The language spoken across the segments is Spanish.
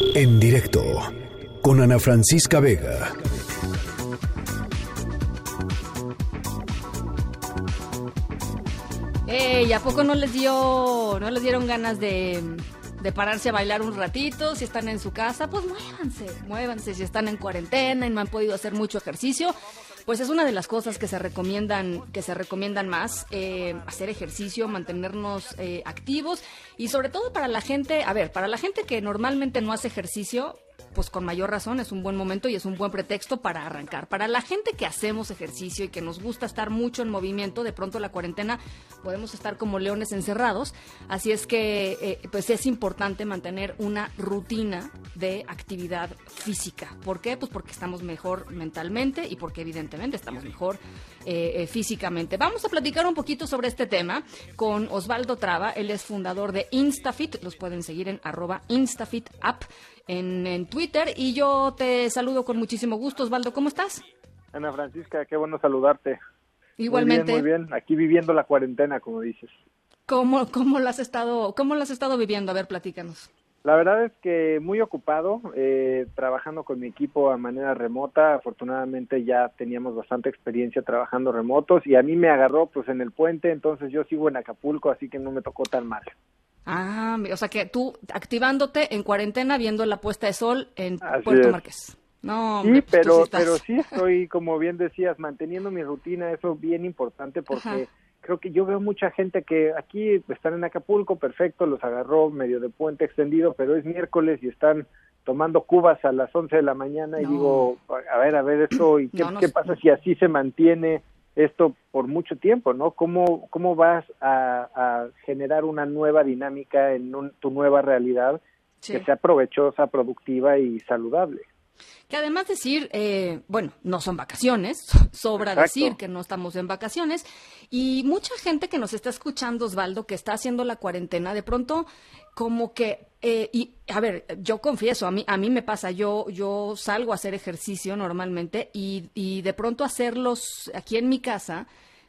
En directo con Ana Francisca Vega. Ey, ¿a poco no les dio, no les dieron ganas de, de pararse a bailar un ratito? Si están en su casa, pues muévanse, muévanse. Si están en cuarentena y no han podido hacer mucho ejercicio, pues es una de las cosas que se recomiendan, que se recomiendan más, eh, hacer ejercicio, mantenernos eh, activos y sobre todo para la gente, a ver, para la gente que normalmente no hace ejercicio, pues con mayor razón es un buen momento y es un buen pretexto para arrancar. Para la gente que hacemos ejercicio y que nos gusta estar mucho en movimiento, de pronto la cuarentena podemos estar como leones encerrados, así es que eh, pues es importante mantener una rutina de actividad física. ¿Por qué? Pues porque estamos mejor mentalmente y porque evidentemente estamos mejor eh, eh, físicamente. Vamos a platicar un poquito sobre este tema con Osvaldo Traba, él es fundador de Instafit, los pueden seguir en arroba Instafit App en, Twitter. Y yo te saludo con muchísimo gusto. Osvaldo, ¿cómo estás? Ana Francisca, qué bueno saludarte. Igualmente. Muy bien, aquí viviendo la cuarentena, como dices. ¿Cómo, cómo, lo has estado, ¿Cómo lo has estado viviendo? A ver, platícanos. La verdad es que muy ocupado, eh, trabajando con mi equipo a manera remota. Afortunadamente ya teníamos bastante experiencia trabajando remotos y a mí me agarró pues en el puente, entonces yo sigo en Acapulco, así que no me tocó tan mal. Ah, o sea que tú activándote en cuarentena viendo la puesta de sol en Puerto Marqués. No, sí, pues pero, sí pero sí estoy, como bien decías, manteniendo mi rutina, eso es bien importante porque creo que yo veo mucha gente que aquí están en Acapulco, perfecto, los agarró medio de puente extendido, pero es miércoles y están tomando cubas a las 11 de la mañana y digo, a ver, a ver esto, ¿y qué, qué pasa si así se mantiene? esto por mucho tiempo, ¿no? ¿Cómo, cómo vas a, generar una nueva dinámica en tu nueva realidad que sea provechosa, productiva y saludable? Que además decir, eh, bueno, no son vacaciones, sobra decir que no estamos en vacaciones, y mucha gente que nos está escuchando, Osvaldo, que está haciendo la cuarentena, de pronto como que, eh, y a ver, yo confieso, a mí, a mí me pasa, yo, yo salgo a hacer ejercicio normalmente y, y de pronto hacerlos aquí en mi casa,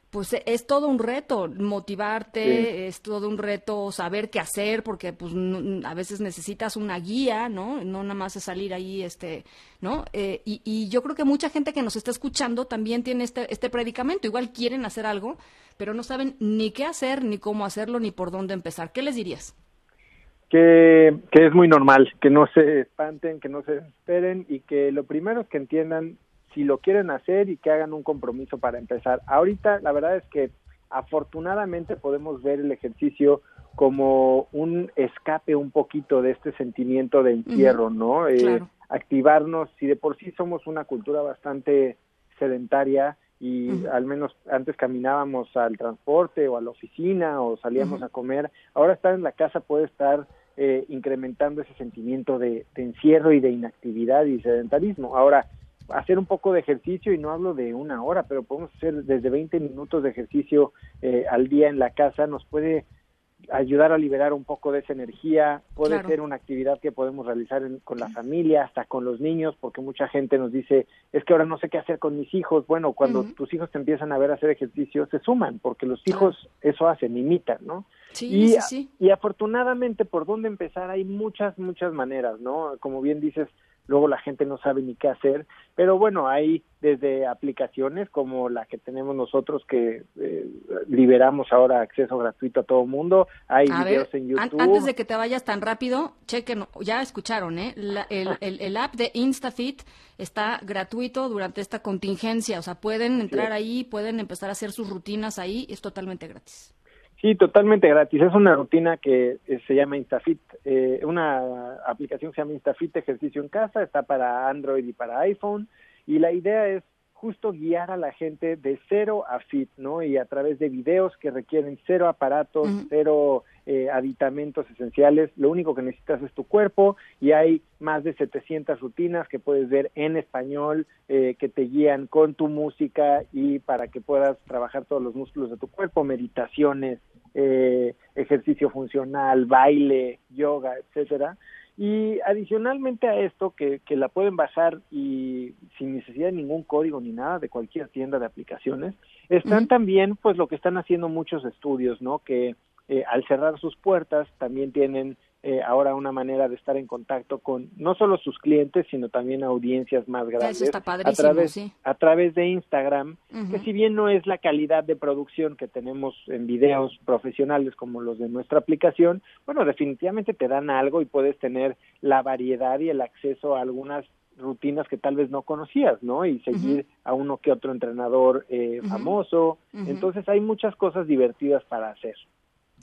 pues es todo un reto motivarte, es todo un reto saber qué hacer, porque pues a veces necesitas una guía, ¿no? No nada más es salir ahí, este, ¿no? Eh, y, y, yo creo que mucha gente que nos está escuchando también tiene este, este predicamento, igual quieren hacer algo, pero no saben ni qué hacer, ni cómo hacerlo, ni por dónde empezar. ¿Qué les dirías? Que, que es muy normal, que no se espanten, que no se esperen y que lo primero es que entiendan si lo quieren hacer y que hagan un compromiso para empezar. Ahorita la verdad es que afortunadamente podemos ver el ejercicio como un escape un poquito de este sentimiento de encierro, ¿no? Eh, activarnos, si de por sí somos una cultura bastante sedentaria y al menos antes caminábamos al transporte o a la oficina o salíamos a comer, ahora estar en la casa puede estar eh, incrementando ese sentimiento de, de encierro y de inactividad y sedentarismo. Ahora, hacer un poco de ejercicio y no hablo de una hora, pero podemos hacer desde 20 minutos de ejercicio eh, al día en la casa, nos puede ayudar a liberar un poco de esa energía, puede ser una actividad que podemos realizar con la familia, hasta con los niños, porque mucha gente nos dice, es que ahora no sé qué hacer con mis hijos. Bueno, cuando tus hijos te empiezan a ver hacer ejercicio, se suman, porque los hijos eso hacen, imitan, ¿no? Sí, y, sí, sí. y afortunadamente, por dónde empezar, hay muchas, muchas maneras, ¿no? Como bien dices, luego la gente no sabe ni qué hacer, pero bueno, hay desde aplicaciones como la que tenemos nosotros que eh, liberamos ahora acceso gratuito a todo el mundo, hay videos en YouTube. antes de que te vayas tan rápido, chequen, ya escucharon, ¿eh? el, el, app de InstaFit está gratuito durante esta contingencia, o sea, pueden entrar ahí, pueden empezar a hacer sus rutinas ahí, es totalmente gratis. Sí, totalmente gratis. Es una rutina que eh, se llama Instafit, eh, una aplicación que se llama Instafit Ejercicio en Casa, está para Android y para iPhone, y la idea es justo guiar a la gente de cero a fit, ¿no? Y a través de videos que requieren cero aparatos, cero eh, aditamentos esenciales, lo único que necesitas es tu cuerpo y hay más de 700 rutinas que puedes ver en español eh, que te guían con tu música y para que puedas trabajar todos los músculos de tu cuerpo, meditaciones, eh, ejercicio funcional, baile, yoga, etcétera. Y adicionalmente a esto, que, que, la pueden bajar y sin necesidad de ningún código ni nada de cualquier tienda de aplicaciones, están también, pues lo que están haciendo muchos estudios, ¿no? Que eh, al cerrar sus puertas también tienen eh, ahora una manera de estar en contacto con no solo sus clientes, sino también audiencias más grandes. está a través, sí. a través de Instagram, que si bien no es la calidad de producción que tenemos en videos profesionales como los de nuestra aplicación, bueno, definitivamente te dan algo y puedes tener la variedad y el acceso a algunas rutinas que tal vez no conocías, ¿no? Y seguir a uno que otro entrenador eh, famoso. Entonces hay muchas cosas divertidas para hacer.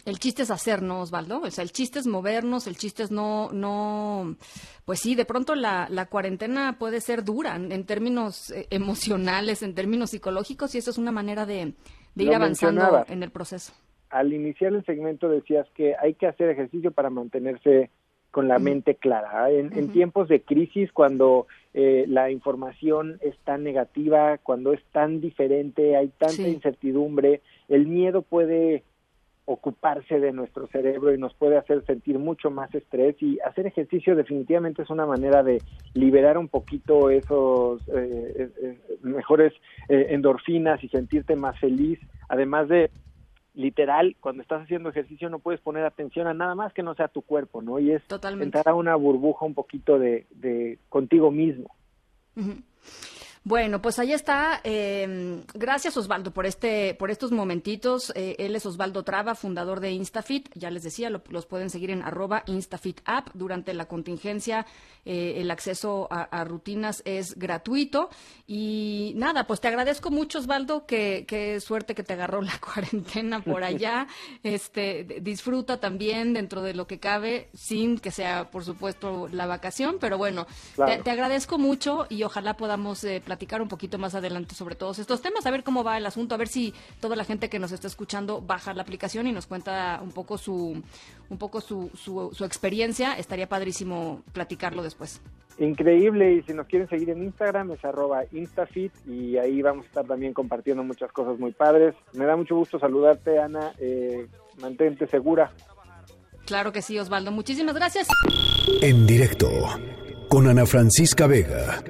El chiste es hacernos, Osvaldo. O sea, el chiste es movernos, el chiste es no, no, pues sí, de pronto la, la cuarentena puede ser dura en, términos eh, emocionales, en términos psicológicos, y eso es una manera de, ir avanzando en el proceso. Al iniciar el segmento decías que hay que hacer ejercicio para mantenerse con la mente clara. En, tiempos de crisis, cuando eh, la información es tan negativa, cuando es tan diferente, hay tanta incertidumbre, el miedo puede ocuparse de nuestro cerebro y nos puede hacer sentir mucho más estrés y hacer ejercicio definitivamente es una manera de liberar un poquito esos eh, eh, eh, mejores endorfinas y sentirte más feliz, además de literal, cuando estás haciendo ejercicio no puedes poner atención a nada más que no sea tu cuerpo, ¿no? Y es entrar a una burbuja un poquito de, de contigo mismo. Bueno, pues ahí está. Em, gracias Osvaldo por este, por estos momentitos. Eh, él es Osvaldo Traba, fundador de Instafit. Ya les decía, los pueden seguir en arroba Instafit App. Durante la contingencia, eh, el acceso a, rutinas es gratuito. Y nada, pues te agradezco mucho, Osvaldo. Qué, qué suerte que te agarró la cuarentena por allá. este, disfruta también dentro de lo que cabe, sin que sea, por supuesto, la vacación. Pero bueno, te, agradezco mucho y ojalá podamos eh, platicar un poquito más adelante sobre todos estos temas, a ver cómo va el asunto, a ver si toda la gente que nos está escuchando baja la aplicación y nos cuenta un poco su, un poco su, su, experiencia. Estaría padrísimo platicarlo después. Increíble, y si nos quieren seguir en Instagram es arroba instafit y ahí vamos a estar también compartiendo muchas cosas muy padres. Me da mucho gusto saludarte, Ana. Eh, mantente segura. Claro que sí, Osvaldo. Muchísimas gracias. En directo con Ana Francisca Vega.